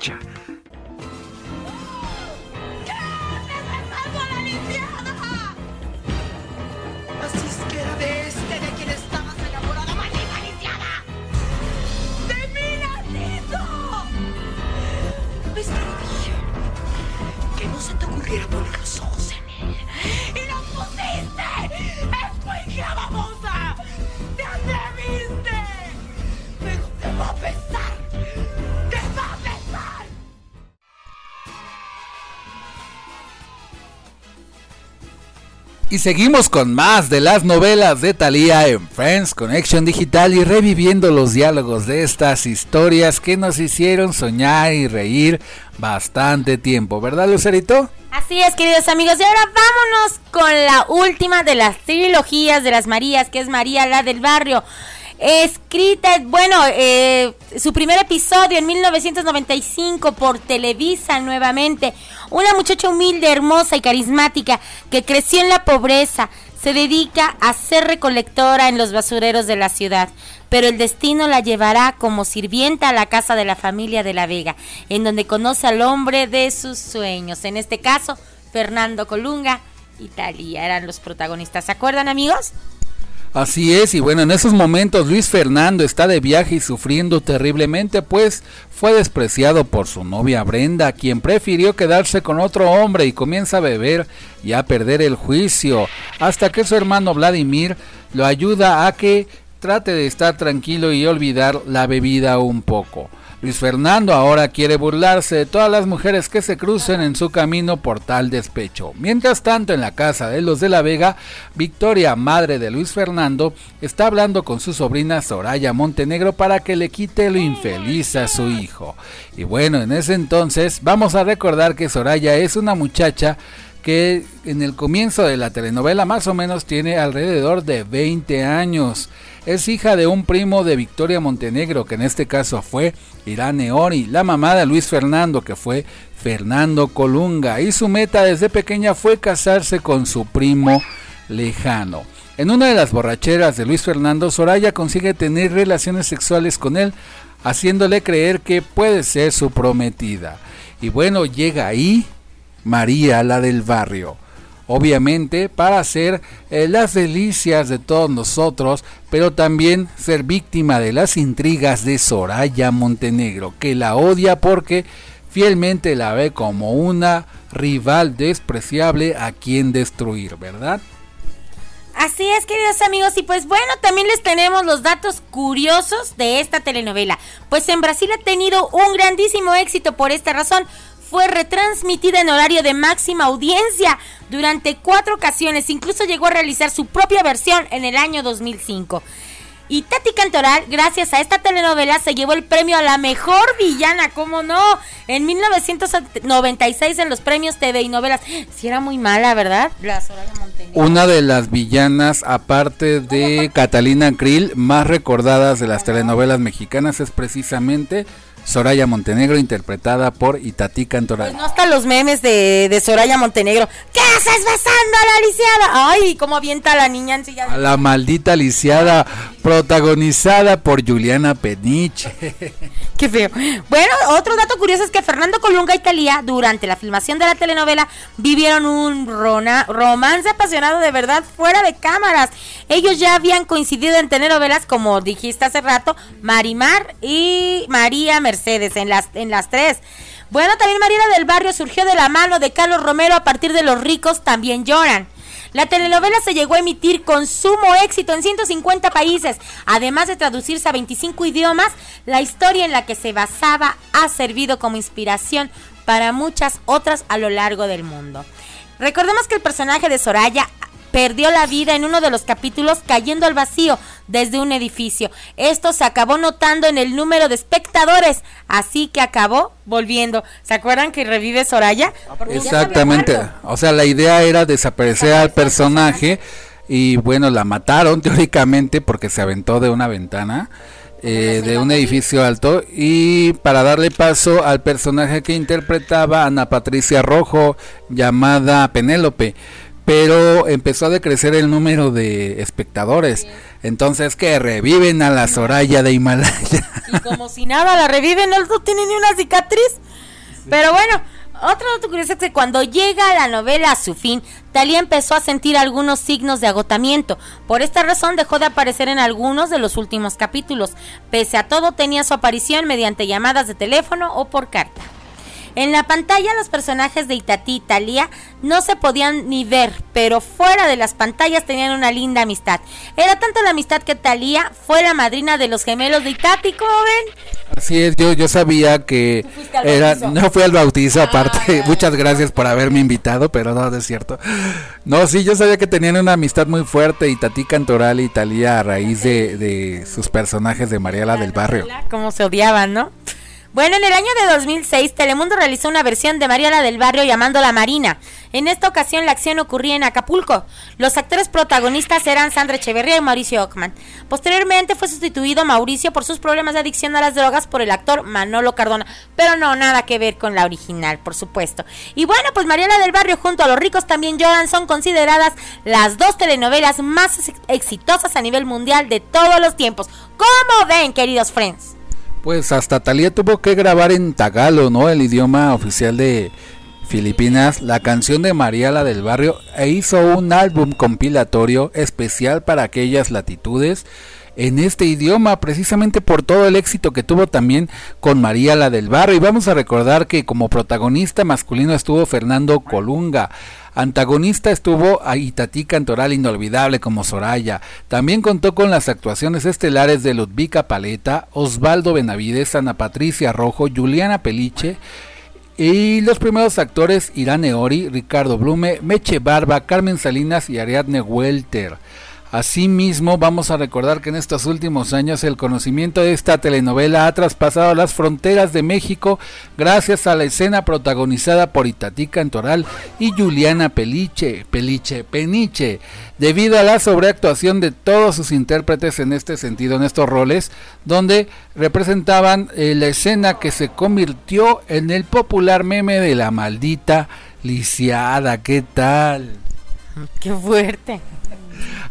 Su Y seguimos con más de las novelas de Thalía en Friends Connection Digital y reviviendo los diálogos de estas historias que nos hicieron soñar y reír bastante tiempo, ¿verdad Lucerito? Así es, queridos amigos. Y ahora vámonos con la última de las trilogías de las Marías, que es María la del Barrio. Escrita, bueno, eh, su primer episodio en 1995 por Televisa nuevamente. Una muchacha humilde, hermosa y carismática que creció en la pobreza. Se dedica a ser recolectora en los basureros de la ciudad. Pero el destino la llevará como sirvienta a la casa de la familia de la Vega, en donde conoce al hombre de sus sueños. En este caso, Fernando Colunga y Talía eran los protagonistas. ¿Se acuerdan, amigos? Así es, y bueno, en esos momentos Luis Fernando está de viaje y sufriendo terriblemente, pues fue despreciado por su novia Brenda, quien prefirió quedarse con otro hombre y comienza a beber y a perder el juicio, hasta que su hermano Vladimir lo ayuda a que trate de estar tranquilo y olvidar la bebida un poco. Luis Fernando ahora quiere burlarse de todas las mujeres que se crucen en su camino por tal despecho. Mientras tanto, en la casa de los de la Vega, Victoria, madre de Luis Fernando, está hablando con su sobrina Soraya Montenegro para que le quite lo infeliz a su hijo. Y bueno, en ese entonces vamos a recordar que Soraya es una muchacha que en el comienzo de la telenovela más o menos tiene alrededor de 20 años. Es hija de un primo de Victoria Montenegro, que en este caso fue Irane Ori, la mamá de Luis Fernando, que fue Fernando Colunga, y su meta desde pequeña fue casarse con su primo lejano. En una de las borracheras de Luis Fernando, Soraya consigue tener relaciones sexuales con él, haciéndole creer que puede ser su prometida. Y bueno, llega ahí María, la del barrio. Obviamente para hacer eh, las delicias de todos nosotros, pero también ser víctima de las intrigas de Soraya Montenegro, que la odia porque fielmente la ve como una rival despreciable a quien destruir, ¿verdad? Así es, queridos amigos, y pues bueno, también les tenemos los datos curiosos de esta telenovela. Pues en Brasil ha tenido un grandísimo éxito por esta razón. Fue retransmitida en horario de máxima audiencia durante cuatro ocasiones, incluso llegó a realizar su propia versión en el año 2005. Y Tati Cantoral, gracias a esta telenovela, se llevó el premio a la mejor villana, ¿cómo no? En 1996 en los premios TV y novelas. Si era muy mala, ¿verdad? La. Una de las villanas, aparte de Catalina Krill, más recordadas de las telenovelas mexicanas es precisamente Soraya Montenegro, interpretada por Itatí Cantoral. Pues no hasta los memes de, de Soraya Montenegro. ¿Qué haces besando a la lisiada? Ay, cómo avienta a la niña en silla de- A la maldita lisiada, protagonizada por Juliana Peniche. Qué feo. Bueno, otro dato curioso es que Fernando Colunga y Talía, durante la filmación de la telenovela, vivieron un rona- romance apasionado de verdad fuera de cámaras. Ellos ya habían coincidido en telenovelas, como dijiste hace rato, Marimar y María Mercedes, en las, en las tres. Bueno, también Mariela del Barrio surgió de la mano de Carlos Romero a partir de Los ricos también lloran. La telenovela se llegó a emitir con sumo éxito en 150 países, además de traducirse a 25 idiomas. La historia en la que se basaba ha servido como inspiración para muchas otras a lo largo del mundo. Recordemos que el personaje de Soraya perdió la vida en uno de los capítulos cayendo al vacío desde un edificio. Esto se acabó notando en el número de espectadores, así que acabó volviendo. ¿Se acuerdan que revive Soraya? Porque había Exactamente. O sea, la idea era desaparecer al personaje y bueno, la mataron teóricamente porque se aventó de una ventana eh, de un edificio alto y para darle paso al personaje que interpretaba Ana Patricia Rojo llamada Penélope. Pero empezó a decrecer el número de espectadores. Entonces que reviven a la Soraya de Himalaya. Y como si nada la reviven, no no tiene ni una cicatriz. Pero bueno, otro dato curioso es que cuando llega la novela a su fin, Talía empezó a sentir algunos signos de agotamiento. Por esta razón dejó de aparecer en algunos de los últimos capítulos. Pese a todo, tenía su aparición mediante llamadas de teléfono o por carta. En la pantalla los personajes de Itatí y Talía no se podían ni ver, pero fuera de las pantallas tenían una linda amistad. Era tanto la amistad que Talía fue la madrina de los gemelos de Itatí, ¿cómo ven? Así es, yo, yo sabía que era, no fui al bautizo aparte, muchas gracias por haberme invitado, pero no, es cierto. No, sí, yo sabía que tenían una amistad muy fuerte y Tati Cantoral y Talía a raíz de, de sus personajes de Mariela del Barrio. Cómo se odiaban, ¿no? Bueno, en el año de 2006, Telemundo realizó una versión de Mariela del Barrio llamándola Marina. En esta ocasión, la acción ocurría en Acapulco. Los actores protagonistas eran Sandra Echeverría y Mauricio Ockman. Posteriormente fue sustituido Mauricio por sus problemas de adicción a las drogas por el actor Manolo Cardona. Pero no, nada que ver con la original, por supuesto. Y bueno, pues Mariela del Barrio junto a Los ricos también lloran son consideradas las dos telenovelas más ex- exitosas a nivel mundial de todos los tiempos. ¿Cómo ven, queridos friends? Pues hasta Talía tuvo que grabar en tagalo, ¿no? El idioma oficial de Filipinas, la canción de Mariela del Barrio e hizo un álbum compilatorio especial para aquellas latitudes en este idioma, precisamente por todo el éxito que tuvo también con María la del Barrio. Y vamos a recordar que como protagonista masculino estuvo Fernando Colunga. Antagonista estuvo a Itatí Cantoral inolvidable como Soraya. También contó con las actuaciones estelares de Ludvika Paleta, Osvaldo Benavides, Ana Patricia Rojo, Juliana Peliche, y los primeros actores Irán Ori, Ricardo Blume, Meche Barba, Carmen Salinas y Ariadne Welter. Asimismo, vamos a recordar que en estos últimos años el conocimiento de esta telenovela ha traspasado las fronteras de México gracias a la escena protagonizada por Itatí Cantoral y Juliana Peliche, Peliche, Peniche, debido a la sobreactuación de todos sus intérpretes en este sentido, en estos roles, donde representaban eh, la escena que se convirtió en el popular meme de la maldita lisiada. ¿Qué tal? Qué fuerte.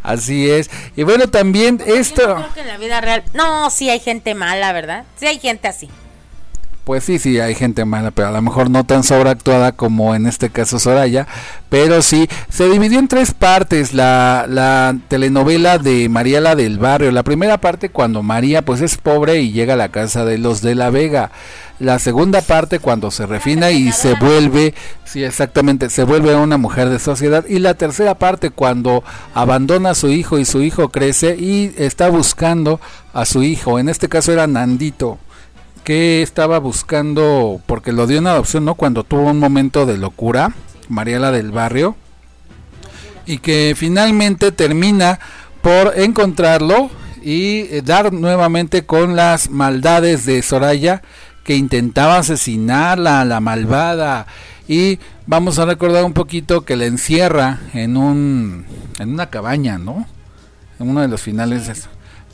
Así es. Y bueno, también esto... Creo que en la vida real. No, sí hay gente mala, ¿verdad? Sí hay gente así. Pues sí, sí, hay gente mala, pero a lo mejor no tan sobreactuada como en este caso Soraya. Pero sí, se dividió en tres partes la, la telenovela de Mariela del Barrio. La primera parte cuando María pues es pobre y llega a la casa de los de la Vega. La segunda parte cuando se refina y se vuelve, sí, exactamente, se vuelve una mujer de sociedad. Y la tercera parte cuando abandona a su hijo y su hijo crece y está buscando a su hijo. En este caso era Nandito que estaba buscando, porque lo dio en adopción, ¿no? Cuando tuvo un momento de locura, Mariela del Barrio, y que finalmente termina por encontrarlo y eh, dar nuevamente con las maldades de Soraya, que intentaba asesinarla, la malvada, y vamos a recordar un poquito que la encierra en un en una cabaña, ¿no? En uno de los finales,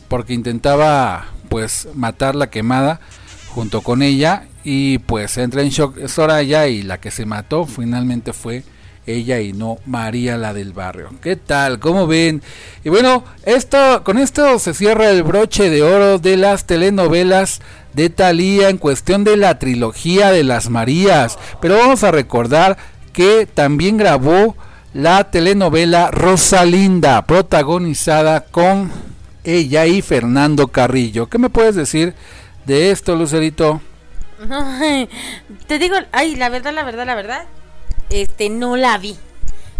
porque intentaba pues matarla quemada junto con ella y pues entra en shock Soraya y la que se mató finalmente fue ella y no María la del barrio. ¿Qué tal? ¿Cómo ven? Y bueno, esto con esto se cierra el broche de oro de las telenovelas de Thalía en cuestión de la trilogía de las Marías, pero vamos a recordar que también grabó la telenovela Rosalinda, protagonizada con ella y Fernando Carrillo. ¿Qué me puedes decir de esto, Lucerito? Te digo, ay, la verdad, la verdad, la verdad, este, no la vi.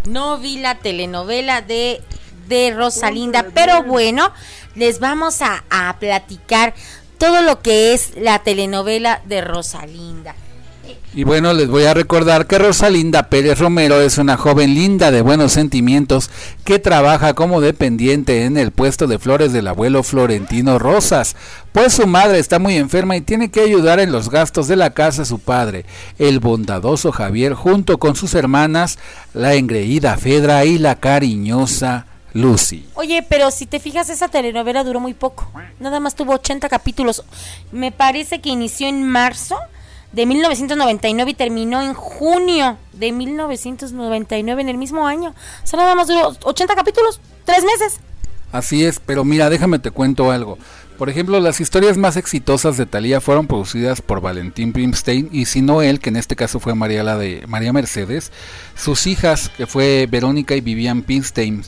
No vi la telenovela de, de Rosalinda, pero bueno, les vamos a, a platicar todo lo que es la telenovela de Rosalinda. Y bueno, les voy a recordar que Rosalinda Pérez Romero es una joven linda de buenos sentimientos que trabaja como dependiente en el puesto de flores del abuelo Florentino Rosas, pues su madre está muy enferma y tiene que ayudar en los gastos de la casa su padre, el bondadoso Javier, junto con sus hermanas, la engreída Fedra y la cariñosa Lucy. Oye, pero si te fijas, esa telenovela duró muy poco. Nada más tuvo 80 capítulos. Me parece que inició en marzo de 1999 y terminó en junio de 1999 en el mismo año. O sea, nada más duró 80 capítulos, tres meses. Así es, pero mira, déjame te cuento algo. Por ejemplo, las historias más exitosas de Thalía fueron producidas por Valentín Pimstein y si no él, que en este caso fue María, la de María Mercedes, sus hijas, que fue Verónica y Vivian Pimstein,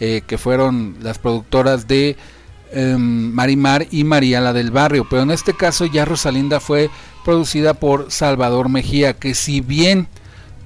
eh, que fueron las productoras de em, Marimar y María la del Barrio. Pero en este caso ya Rosalinda fue producida por Salvador Mejía, que si bien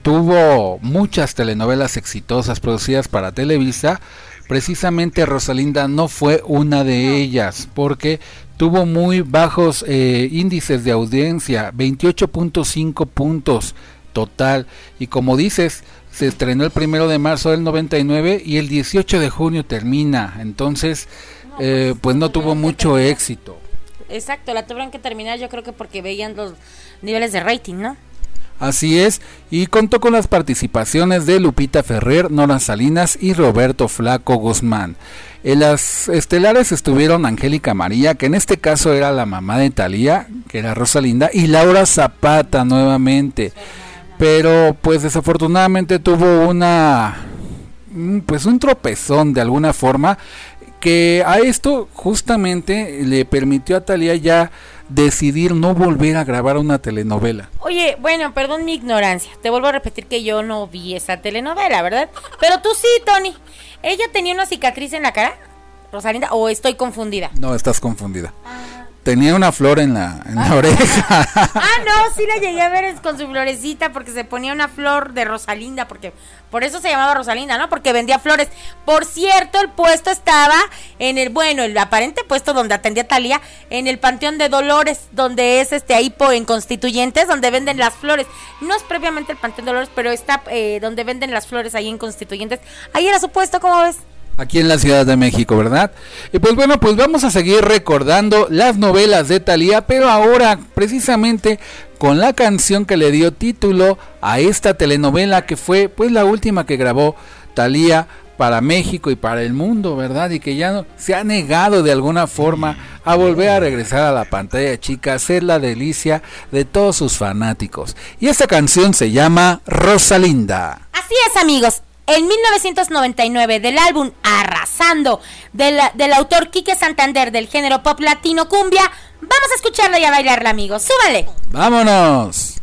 tuvo muchas telenovelas exitosas producidas para Televisa, precisamente Rosalinda no fue una de ellas, porque tuvo muy bajos eh, índices de audiencia, 28.5 puntos total, y como dices, se estrenó el primero de marzo del 99 y el 18 de junio termina, entonces eh, pues no tuvo mucho éxito. Exacto, la tuvieron que terminar yo creo que porque veían los niveles de rating, ¿no? Así es, y contó con las participaciones de Lupita Ferrer, Nora Salinas y Roberto Flaco Guzmán. En las estelares estuvieron Angélica María, que en este caso era la mamá de Talía, que era Rosalinda, y Laura Zapata nuevamente. Pero pues desafortunadamente tuvo una mm, pues un tropezón de alguna forma que a esto justamente le permitió a Talía ya decidir no volver a grabar una telenovela. Oye, bueno, perdón mi ignorancia. Te vuelvo a repetir que yo no vi esa telenovela, ¿verdad? Pero tú sí, Tony. ¿Ella tenía una cicatriz en la cara? Rosalinda, o estoy confundida. No, estás confundida. Tenía una flor en la, oreja. Ah, no, sí la llegué a ver con su florecita porque se ponía una flor de Rosalinda, porque por eso se llamaba Rosalinda, ¿no? Porque vendía flores. Por cierto, el puesto estaba en el, bueno, el aparente puesto donde atendía Talía, en el Panteón de Dolores, donde es este ahí en Constituyentes, donde venden las flores. No es previamente el Panteón de Dolores, pero está eh, donde venden las flores ahí en Constituyentes. Ahí era su puesto, ¿cómo ves? Aquí en la Ciudad de México, ¿verdad? Y pues bueno, pues vamos a seguir recordando las novelas de Thalía, pero ahora precisamente con la canción que le dio título a esta telenovela que fue pues la última que grabó Thalía para México y para el mundo, ¿verdad? Y que ya no, se ha negado de alguna forma a volver a regresar a la pantalla chica, a ser la delicia de todos sus fanáticos. Y esta canción se llama Rosalinda. Así es, amigos. En 1999, del álbum Arrasando, del, del autor Quique Santander del género pop latino cumbia, vamos a escucharla y a bailarla, amigos. ¡Súbale! ¡Vámonos!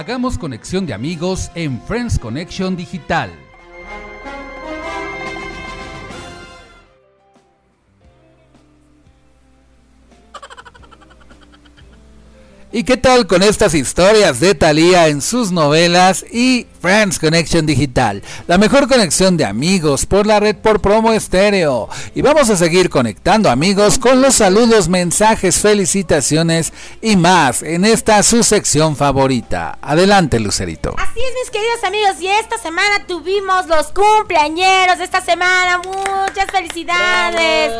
Hagamos conexión de amigos en Friends Connection Digital. ¿Y qué tal con estas historias de Thalía en sus novelas y Friends Connection Digital? La mejor conexión de amigos por la red por promo estéreo. Y vamos a seguir conectando amigos con los saludos, mensajes, felicitaciones y más en esta su sección favorita. Adelante, Lucerito. Así es, mis queridos amigos, y esta semana tuvimos los cumpleañeros de esta semana. Muchas felicidades.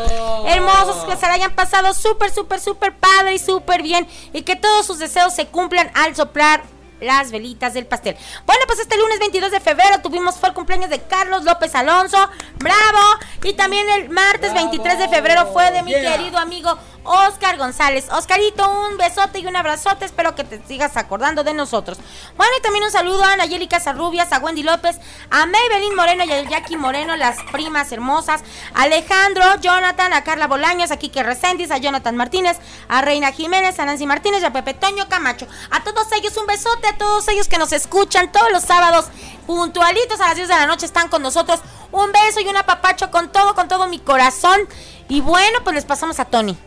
Hermosos, que se la hayan pasado súper, súper, súper padre y súper bien. Y que todos sus deseos se cumplan al soplar las velitas del pastel. Bueno, pues este lunes 22 de febrero tuvimos fue el cumpleaños de Carlos López Alonso. ¡Bravo! Y también el martes 23 de febrero fue de mi Yeah. querido amigo Oscar González. Oscarito, un besote y un abrazote. Espero que te sigas acordando de nosotros. Bueno, y también un saludo a Nayeli Casarrubias, a Wendy López, a Maybelline Moreno y a Jackie Moreno, las primas hermosas. Alejandro, Jonathan, a Carla Bolaños, a Kike Reséndiz, a Jonathan Martínez, a Reina Jiménez, a Nancy Martínez y a Pepe Toño Camacho. A todos ellos un besote, a todos ellos que nos escuchan todos los sábados puntualitos a las 10 de la noche están con nosotros. Un beso y un apapacho con todo, con todo mi corazón. Y bueno, pues les pasamos a Tony.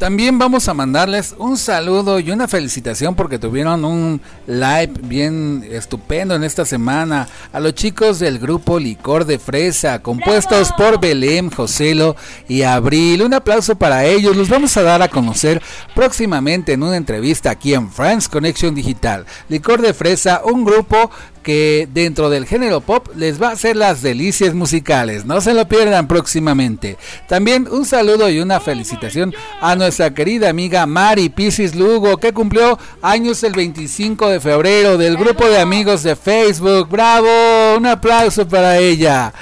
También vamos a mandarles un saludo y una felicitación porque tuvieron un live bien estupendo en esta semana a los chicos del grupo Licor de Fresa, compuestos por Belém, Joselo y Abril. Un aplauso para ellos. Los vamos a dar a conocer próximamente en una entrevista aquí en France Connection Digital. Licor de Fresa, un grupo que dentro del género pop les va a hacer las delicias musicales. No se lo pierdan próximamente. También un saludo y una felicitación a nuestra querida amiga Mari Pisis Lugo, que cumplió años el 25 de febrero del grupo de amigos de Facebook. ¡Bravo! Un aplauso para ella.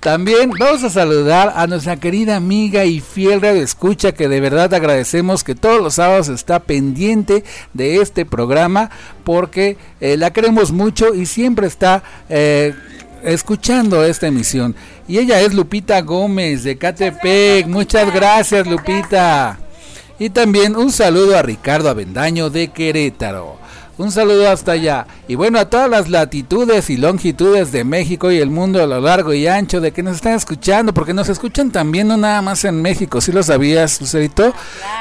También vamos a saludar a nuestra querida amiga y fiel radio escucha que de verdad agradecemos que todos los sábados está pendiente de este programa porque eh, la queremos mucho y siempre está eh, escuchando esta emisión. Y ella es Lupita Gómez de Catepec. Muchas gracias Lupita. Y también un saludo a Ricardo Avendaño de Querétaro. Un saludo hasta allá. Y bueno, a todas las latitudes y longitudes de México y el mundo a lo largo y ancho de que nos están escuchando, porque nos escuchan también no nada más en México, si lo sabías, Lucerito,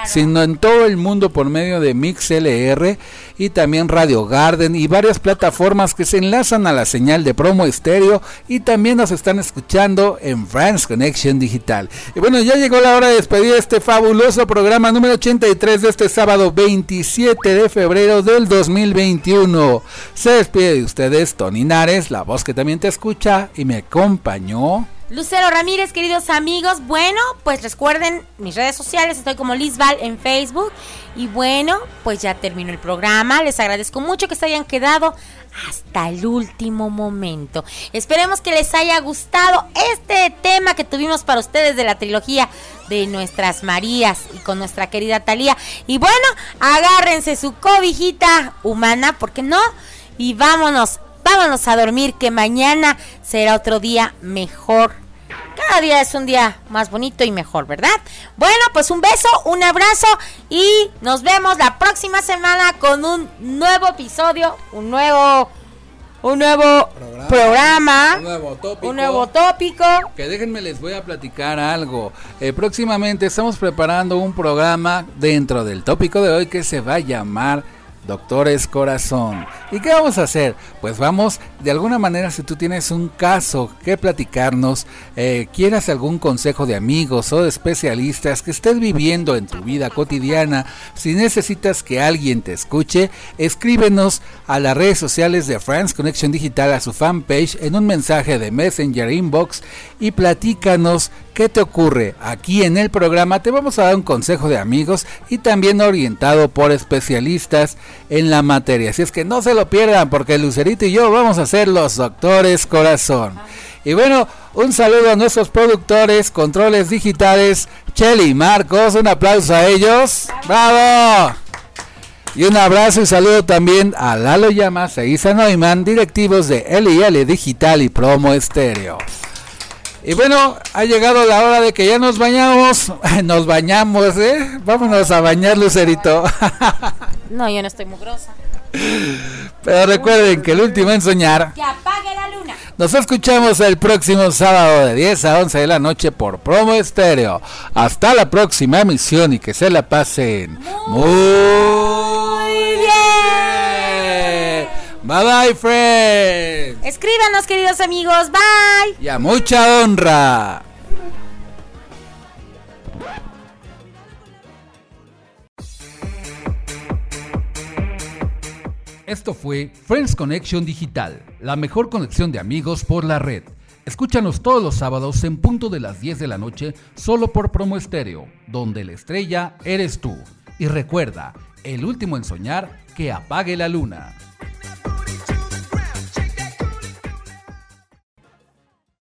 sino en todo el mundo por medio de MixLR y también Radio Garden y varias plataformas que se enlazan a la señal de promo estéreo y también nos están escuchando en France Connection Digital. Y bueno, ya llegó la hora de despedir este fabuloso programa número 83 de este sábado 27 de febrero del 2021. Se despide de ustedes Tony Nares, la voz que también te escucha y me acompañó. Lucero Ramírez, queridos amigos. Bueno, pues recuerden mis redes sociales. Estoy como Lizval en Facebook. Y bueno, pues ya terminó el programa. Les agradezco mucho que se hayan quedado hasta el último momento. Esperemos que les haya gustado este tema que tuvimos para ustedes de la trilogía de nuestras Marías y con nuestra querida Talía. Y bueno, agárrense su cobijita humana, ¿por qué no? Y vámonos, vámonos a dormir, que mañana será otro día mejor. Cada día es un día más bonito y mejor, ¿verdad? Bueno, pues un beso, un abrazo y nos vemos la próxima semana con un nuevo episodio, un nuevo, un nuevo programa, Un nuevo tópico. un nuevo tópico. Que déjenme les voy a platicar algo. Eh, próximamente estamos preparando un programa dentro del tópico de hoy que se va a llamar Doctores Corazón. ¿Y qué vamos a hacer? Pues vamos, de alguna manera, si tú tienes un caso que platicarnos, eh, quieras algún consejo de amigos o de especialistas que estés viviendo en tu vida cotidiana, si necesitas que alguien te escuche, escríbenos a las redes sociales de France Connection Digital, a su fanpage, en un mensaje de Messenger Inbox y platícanos qué te ocurre. Aquí en el programa te vamos a dar un consejo de amigos y también orientado por especialistas en la materia. Así es que no se lo pierdan porque Lucerito y yo vamos a ser los doctores corazón. Y bueno, un saludo a nuestros productores, controles digitales, Chelly Marcos, un aplauso a ellos. ¡Bravo! Y un abrazo y saludo también a Lalo Llamas e Isa Neumann, directivos de LIL Digital y Promo Estéreo. Y bueno, ha llegado la hora de que ya nos bañamos. Nos bañamos, ¿eh? Vámonos a bañar, Lucerito. No, yo no estoy mugrosa. Pero recuerden que el último en soñar. Que apague la luna. Nos escuchamos el próximo sábado de 10 a 11 de la noche por Promo Estéreo. Hasta la próxima emisión y que se la pasen muy Bye bye, friends. Escríbanos, queridos amigos. Bye. Y a mucha honra. Esto fue Friends Connection Digital, la mejor conexión de amigos por la red. Escúchanos todos los sábados en punto de las 10 de la noche, solo por Promo Estéreo, donde la estrella eres tú. Y recuerda, el último en soñar, que apague la luna.